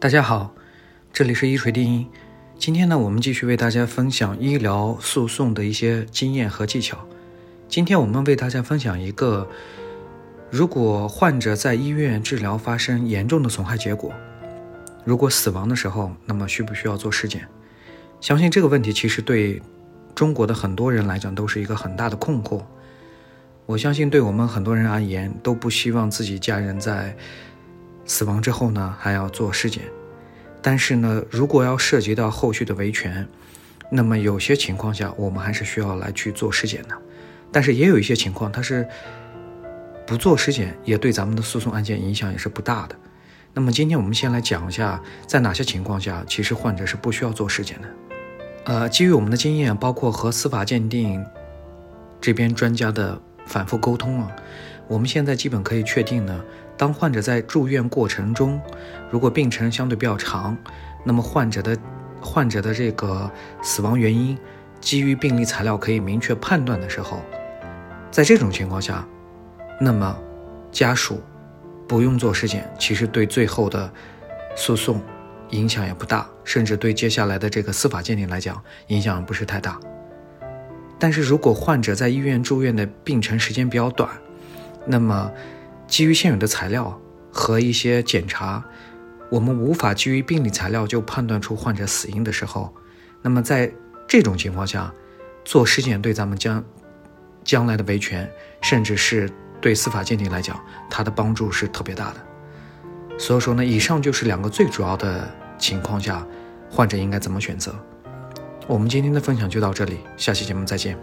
大家好，这里是一锤定音。今天呢，我们继续为大家分享医疗诉讼的一些经验和技巧。今天我们为大家分享一个，如果患者在医院治疗发生严重的损害结果，如果死亡的时候，那么需不需要做尸检？相信这个问题其实对中国的很多人来讲都是一个很大的困惑。我相信对我们很多人而言，都不希望自己家人在。死亡之后呢，还要做尸检，但是呢，如果要涉及到后续的维权，那么有些情况下我们还是需要来去做尸检的。但是也有一些情况，它是不做尸检也对咱们的诉讼案件影响也是不大的。那么今天我们先来讲一下，在哪些情况下其实患者是不需要做尸检的。呃，基于我们的经验，包括和司法鉴定这边专家的反复沟通啊，我们现在基本可以确定呢。当患者在住院过程中，如果病程相对比较长，那么患者的患者的这个死亡原因，基于病历材料可以明确判断的时候，在这种情况下，那么家属不用做尸检，其实对最后的诉讼影响也不大，甚至对接下来的这个司法鉴定来讲影响不是太大。但是如果患者在医院住院的病程时间比较短，那么基于现有的材料和一些检查，我们无法基于病理材料就判断出患者死因的时候，那么在这种情况下，做尸检对咱们将将来的维权，甚至是对司法鉴定来讲，它的帮助是特别大的。所以说呢，以上就是两个最主要的情况下，患者应该怎么选择。我们今天的分享就到这里，下期节目再见。